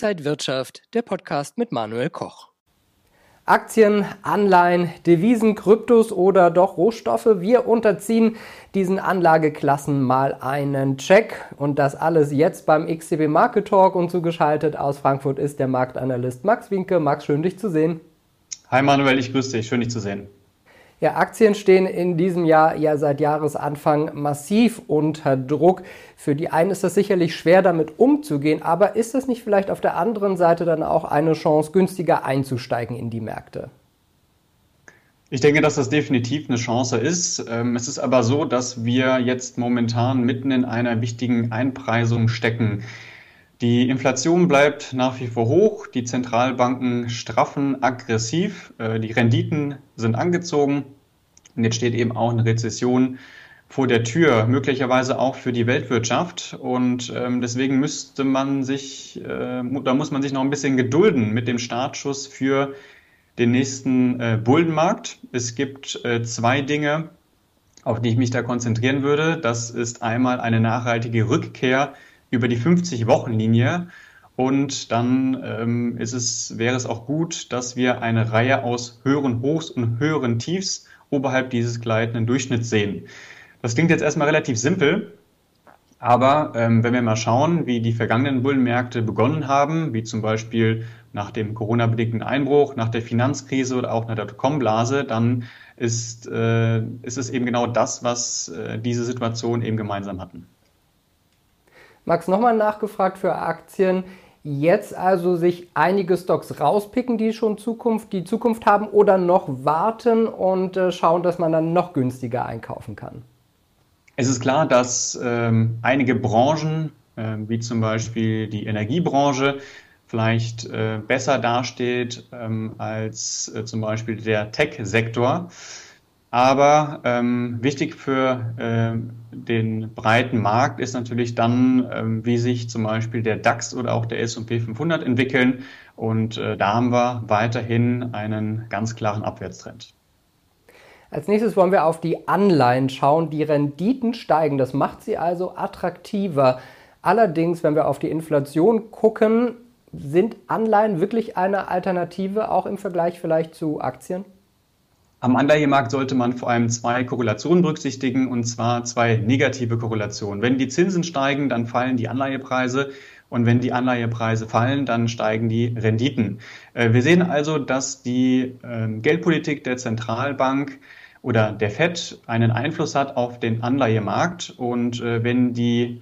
Inside Wirtschaft, der Podcast mit Manuel Koch. Aktien, Anleihen, Devisen, Kryptos oder doch Rohstoffe. Wir unterziehen diesen Anlageklassen mal einen Check und das alles jetzt beim XCB Market Talk und zugeschaltet aus Frankfurt ist der Marktanalyst Max Winke. Max, schön dich zu sehen. Hi Manuel, ich grüße dich, schön dich zu sehen. Ja, Aktien stehen in diesem Jahr ja seit Jahresanfang massiv unter Druck. Für die einen ist das sicherlich schwer, damit umzugehen, aber ist es nicht vielleicht auf der anderen Seite dann auch eine Chance, günstiger einzusteigen in die Märkte? Ich denke, dass das definitiv eine Chance ist. Ähm, es ist aber so, dass wir jetzt momentan mitten in einer wichtigen Einpreisung stecken. Die Inflation bleibt nach wie vor hoch, die Zentralbanken straffen aggressiv, äh, die Renditen sind angezogen und jetzt steht eben auch eine Rezession vor der Tür, möglicherweise auch für die Weltwirtschaft. Und ähm, deswegen müsste man sich, äh, da muss man sich noch ein bisschen gedulden mit dem Startschuss für den nächsten äh, Bullenmarkt. Es gibt äh, zwei Dinge, auf die ich mich da konzentrieren würde. Das ist einmal eine nachhaltige Rückkehr über die 50-Wochen-Linie. Und dann ähm, ist es, wäre es auch gut, dass wir eine Reihe aus höheren Hochs und höheren Tiefs oberhalb dieses gleitenden Durchschnitts sehen. Das klingt jetzt erstmal relativ simpel, aber ähm, wenn wir mal schauen, wie die vergangenen Bullenmärkte begonnen haben, wie zum Beispiel nach dem Corona-bedingten Einbruch, nach der Finanzkrise oder auch nach der Dotcom-Blase, dann ist, äh, ist es eben genau das, was äh, diese Situation eben gemeinsam hatten. Max, nochmal nachgefragt für Aktien jetzt also sich einige Stocks rauspicken, die schon Zukunft, die Zukunft haben, oder noch warten und äh, schauen, dass man dann noch günstiger einkaufen kann? Es ist klar, dass ähm, einige Branchen, äh, wie zum Beispiel die Energiebranche, vielleicht äh, besser dasteht ähm, als äh, zum Beispiel der Tech-Sektor. Aber ähm, wichtig für äh, den breiten Markt ist natürlich dann, ähm, wie sich zum Beispiel der DAX oder auch der S&P 500 entwickeln. Und äh, da haben wir weiterhin einen ganz klaren Abwärtstrend. Als nächstes wollen wir auf die Anleihen schauen. Die Renditen steigen. Das macht sie also attraktiver. Allerdings, wenn wir auf die Inflation gucken, sind Anleihen wirklich eine Alternative, auch im Vergleich vielleicht zu Aktien? Am Anleihemarkt sollte man vor allem zwei Korrelationen berücksichtigen, und zwar zwei negative Korrelationen. Wenn die Zinsen steigen, dann fallen die Anleihepreise. Und wenn die Anleihepreise fallen, dann steigen die Renditen. Äh, wir sehen also, dass die ähm, Geldpolitik der Zentralbank oder der FED einen Einfluss hat auf den Anleihemarkt. Und äh, wenn die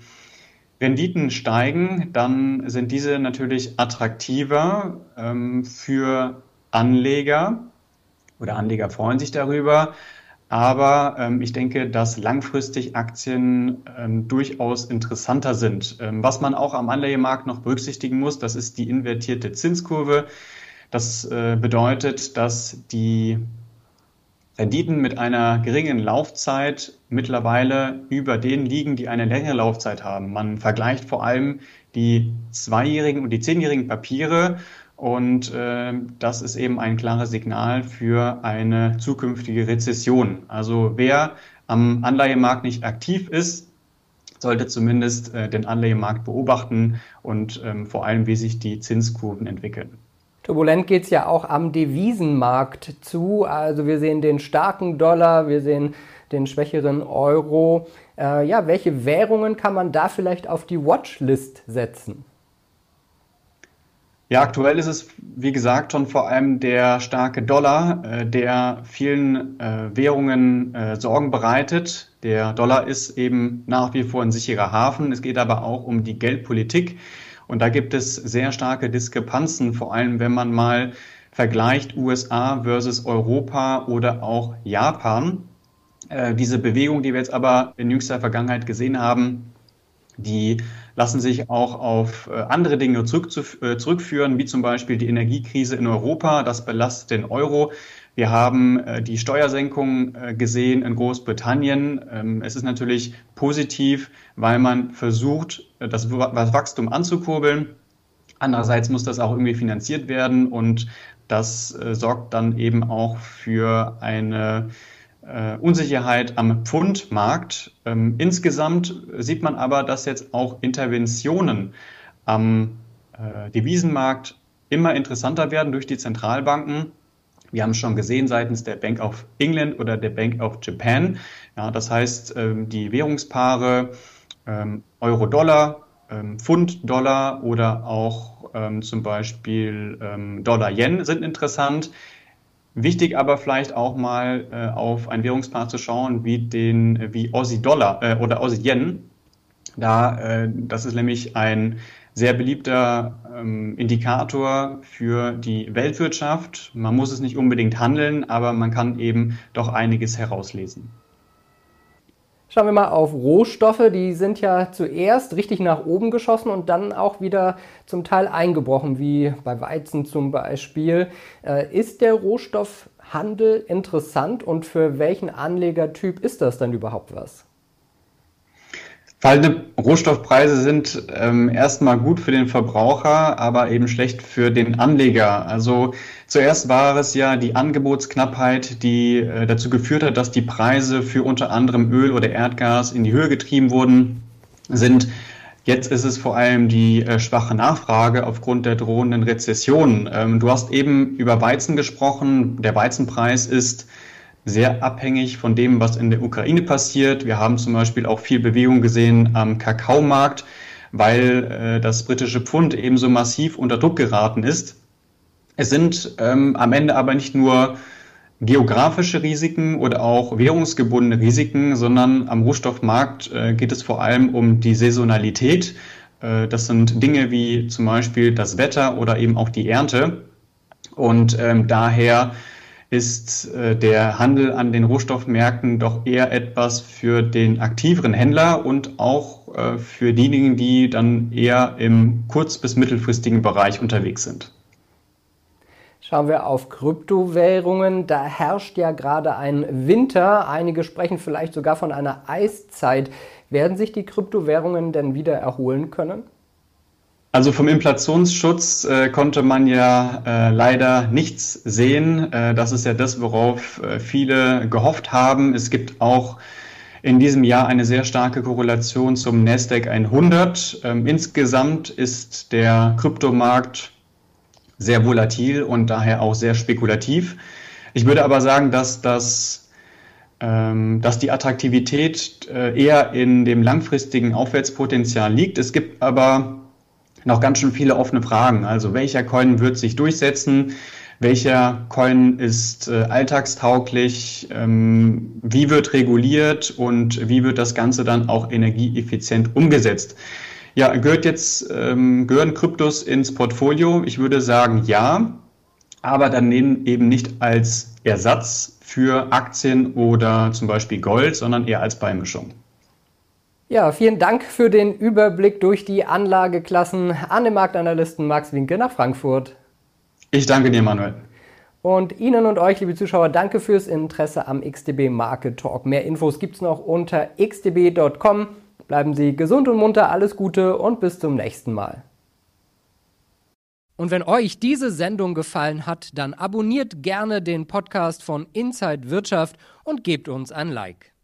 Renditen steigen, dann sind diese natürlich attraktiver ähm, für Anleger oder Anleger freuen sich darüber. Aber ähm, ich denke, dass langfristig Aktien ähm, durchaus interessanter sind. Ähm, was man auch am Anleihemarkt noch berücksichtigen muss, das ist die invertierte Zinskurve. Das äh, bedeutet, dass die Renditen mit einer geringen Laufzeit mittlerweile über denen liegen, die eine längere Laufzeit haben. Man vergleicht vor allem die zweijährigen und die zehnjährigen Papiere und äh, das ist eben ein klares Signal für eine zukünftige Rezession. Also wer am Anleihemarkt nicht aktiv ist, sollte zumindest äh, den Anleihemarkt beobachten und ähm, vor allem, wie sich die Zinskurven entwickeln. Turbulent geht es ja auch am Devisenmarkt zu. Also wir sehen den starken Dollar, wir sehen den schwächeren Euro. Äh, ja, welche Währungen kann man da vielleicht auf die Watchlist setzen? Ja, aktuell ist es, wie gesagt, schon vor allem der starke Dollar, äh, der vielen äh, Währungen äh, Sorgen bereitet. Der Dollar ist eben nach wie vor ein sicherer Hafen. Es geht aber auch um die Geldpolitik. Und da gibt es sehr starke Diskrepanzen, vor allem wenn man mal vergleicht USA versus Europa oder auch Japan. Äh, diese Bewegung, die wir jetzt aber in jüngster Vergangenheit gesehen haben, die lassen sich auch auf äh, andere Dinge äh, zurückführen, wie zum Beispiel die Energiekrise in Europa. Das belastet den Euro. Wir haben äh, die Steuersenkung gesehen in Großbritannien. Ähm, es ist natürlich positiv, weil man versucht, das Wachstum anzukurbeln. Andererseits muss das auch irgendwie finanziert werden und das sorgt dann eben auch für eine äh, Unsicherheit am Pfundmarkt. Ähm, insgesamt sieht man aber, dass jetzt auch Interventionen am äh, Devisenmarkt immer interessanter werden durch die Zentralbanken. Wir haben es schon gesehen seitens der Bank of England oder der Bank of Japan. Ja, das heißt, ähm, die Währungspaare ähm, Euro-Dollar, ähm, Pfund-Dollar oder auch ähm, zum Beispiel ähm, Dollar-Yen sind interessant. Wichtig aber vielleicht auch mal äh, auf ein Währungspaar zu schauen wie den wie Aussie Dollar äh, oder Aussie Yen. Da äh, das ist nämlich ein sehr beliebter ähm, Indikator für die Weltwirtschaft. Man muss es nicht unbedingt handeln, aber man kann eben doch einiges herauslesen. Schauen wir mal auf Rohstoffe. Die sind ja zuerst richtig nach oben geschossen und dann auch wieder zum Teil eingebrochen, wie bei Weizen zum Beispiel. Äh, ist der Rohstoffhandel interessant und für welchen Anlegertyp ist das dann überhaupt was? Fallende Rohstoffpreise sind ähm, erstmal gut für den Verbraucher, aber eben schlecht für den Anleger. Also zuerst war es ja die Angebotsknappheit, die äh, dazu geführt hat, dass die Preise für unter anderem Öl oder Erdgas in die Höhe getrieben wurden sind. Jetzt ist es vor allem die äh, schwache Nachfrage aufgrund der drohenden Rezession. Ähm, du hast eben über Weizen gesprochen. Der Weizenpreis ist sehr abhängig von dem, was in der Ukraine passiert. Wir haben zum Beispiel auch viel Bewegung gesehen am Kakaomarkt, weil äh, das britische Pfund ebenso massiv unter Druck geraten ist. Es sind ähm, am Ende aber nicht nur geografische Risiken oder auch währungsgebundene Risiken, sondern am Rohstoffmarkt äh, geht es vor allem um die Saisonalität. Äh, das sind Dinge wie zum Beispiel das Wetter oder eben auch die Ernte. Und ähm, daher ist äh, der Handel an den Rohstoffmärkten doch eher etwas für den aktiveren Händler und auch äh, für diejenigen, die dann eher im kurz- bis mittelfristigen Bereich unterwegs sind. Schauen wir auf Kryptowährungen. Da herrscht ja gerade ein Winter. Einige sprechen vielleicht sogar von einer Eiszeit. Werden sich die Kryptowährungen denn wieder erholen können? Also vom Inflationsschutz äh, konnte man ja äh, leider nichts sehen. Äh, das ist ja das, worauf äh, viele gehofft haben. Es gibt auch in diesem Jahr eine sehr starke Korrelation zum Nasdaq 100. Ähm, insgesamt ist der Kryptomarkt sehr volatil und daher auch sehr spekulativ. Ich würde aber sagen, dass das ähm, dass die Attraktivität äh, eher in dem langfristigen Aufwärtspotenzial liegt. Es gibt aber noch ganz schön viele offene Fragen. Also welcher Coin wird sich durchsetzen? Welcher Coin ist äh, alltagstauglich? Ähm, wie wird reguliert und wie wird das Ganze dann auch energieeffizient umgesetzt? Ja, gehört jetzt, ähm, gehören Kryptos ins Portfolio? Ich würde sagen ja, aber dann eben nicht als Ersatz für Aktien oder zum Beispiel Gold, sondern eher als Beimischung. Ja, vielen Dank für den Überblick durch die Anlageklassen an den Marktanalysten Max Winke nach Frankfurt. Ich danke dir, Manuel. Und Ihnen und euch, liebe Zuschauer, danke fürs Interesse am XDB Market Talk. Mehr Infos gibt es noch unter xdb.com. Bleiben Sie gesund und munter, alles Gute und bis zum nächsten Mal. Und wenn euch diese Sendung gefallen hat, dann abonniert gerne den Podcast von Inside Wirtschaft und gebt uns ein Like.